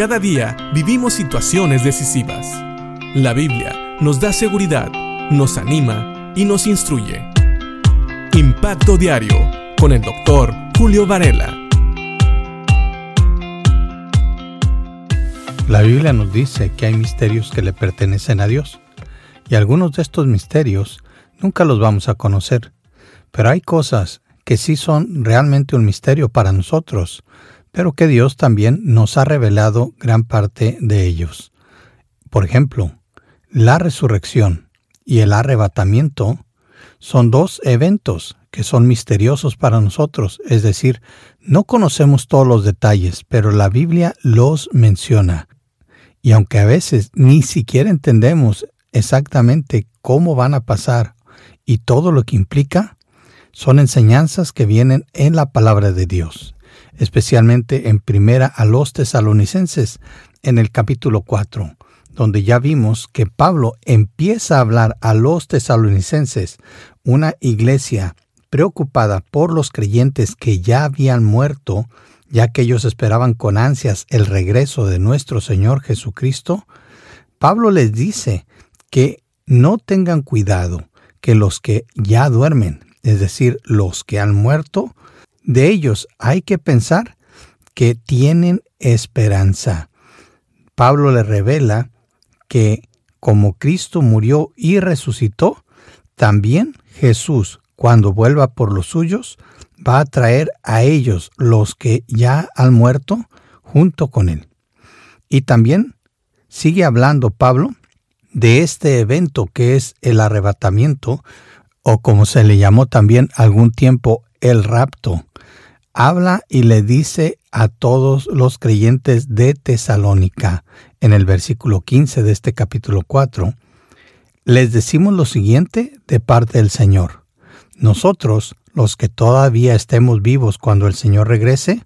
Cada día vivimos situaciones decisivas. La Biblia nos da seguridad, nos anima y nos instruye. Impacto Diario con el doctor Julio Varela. La Biblia nos dice que hay misterios que le pertenecen a Dios y algunos de estos misterios nunca los vamos a conocer, pero hay cosas que sí son realmente un misterio para nosotros, pero que Dios también nos ha revelado gran parte de ellos. Por ejemplo, la resurrección y el arrebatamiento son dos eventos que son misteriosos para nosotros, es decir, no conocemos todos los detalles, pero la Biblia los menciona. Y aunque a veces ni siquiera entendemos exactamente cómo van a pasar y todo lo que implica, son enseñanzas que vienen en la palabra de Dios, especialmente en primera a los tesalonicenses, en el capítulo 4, donde ya vimos que Pablo empieza a hablar a los tesalonicenses, una iglesia preocupada por los creyentes que ya habían muerto, ya que ellos esperaban con ansias el regreso de nuestro Señor Jesucristo, Pablo les dice que no tengan cuidado, que los que ya duermen, es decir, los que han muerto, de ellos hay que pensar que tienen esperanza. Pablo le revela que como Cristo murió y resucitó, también Jesús, cuando vuelva por los suyos, va a traer a ellos los que ya han muerto junto con él. Y también sigue hablando Pablo de este evento que es el arrebatamiento, o como se le llamó también algún tiempo el rapto, habla y le dice a todos los creyentes de Tesalónica, en el versículo 15 de este capítulo 4, les decimos lo siguiente de parte del Señor. Nosotros, los que todavía estemos vivos cuando el Señor regrese,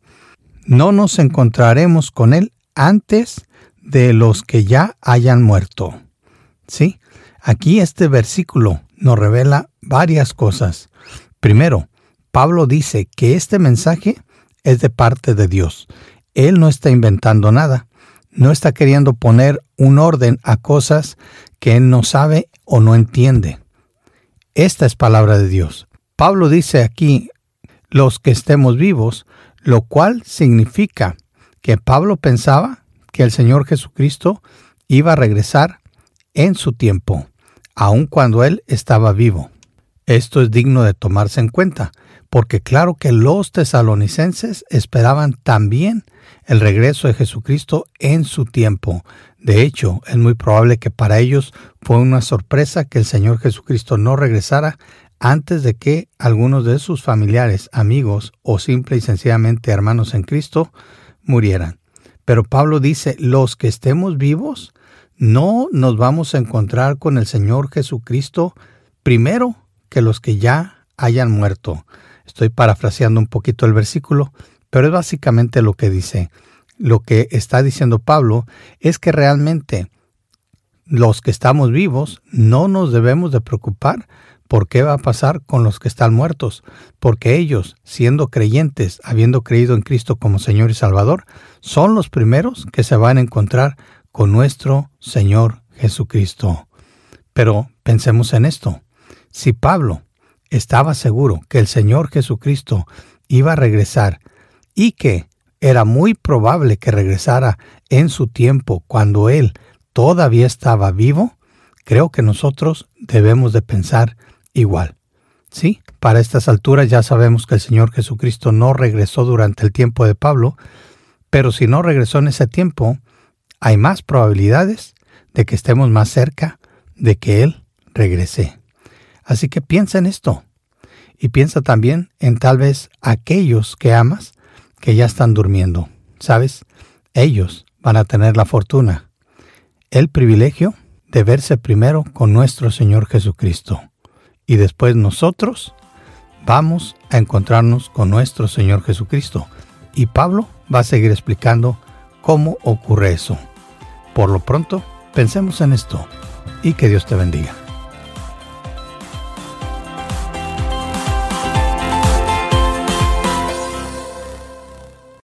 no nos encontraremos con Él antes de los que ya hayan muerto. Sí, aquí este versículo nos revela varias cosas. Primero, Pablo dice que este mensaje es de parte de Dios. Él no está inventando nada, no está queriendo poner un orden a cosas que él no sabe o no entiende. Esta es palabra de Dios. Pablo dice aquí los que estemos vivos, lo cual significa que Pablo pensaba que el Señor Jesucristo iba a regresar en su tiempo, aun cuando él estaba vivo. Esto es digno de tomarse en cuenta, porque claro que los tesalonicenses esperaban también el regreso de Jesucristo en su tiempo. De hecho, es muy probable que para ellos fue una sorpresa que el Señor Jesucristo no regresara antes de que algunos de sus familiares, amigos o simple y sencillamente hermanos en Cristo murieran. Pero Pablo dice, los que estemos vivos, no nos vamos a encontrar con el Señor Jesucristo primero que los que ya hayan muerto. Estoy parafraseando un poquito el versículo, pero es básicamente lo que dice. Lo que está diciendo Pablo es que realmente los que estamos vivos no nos debemos de preocupar por qué va a pasar con los que están muertos, porque ellos, siendo creyentes, habiendo creído en Cristo como Señor y Salvador, son los primeros que se van a encontrar con nuestro Señor Jesucristo. Pero pensemos en esto. Si Pablo estaba seguro que el Señor Jesucristo iba a regresar y que era muy probable que regresara en su tiempo cuando Él todavía estaba vivo, creo que nosotros debemos de pensar igual. Sí, para estas alturas ya sabemos que el Señor Jesucristo no regresó durante el tiempo de Pablo, pero si no regresó en ese tiempo, hay más probabilidades de que estemos más cerca de que Él regrese. Así que piensa en esto y piensa también en tal vez aquellos que amas que ya están durmiendo. ¿Sabes? Ellos van a tener la fortuna, el privilegio de verse primero con nuestro Señor Jesucristo. Y después nosotros vamos a encontrarnos con nuestro Señor Jesucristo. Y Pablo va a seguir explicando cómo ocurre eso. Por lo pronto, pensemos en esto y que Dios te bendiga.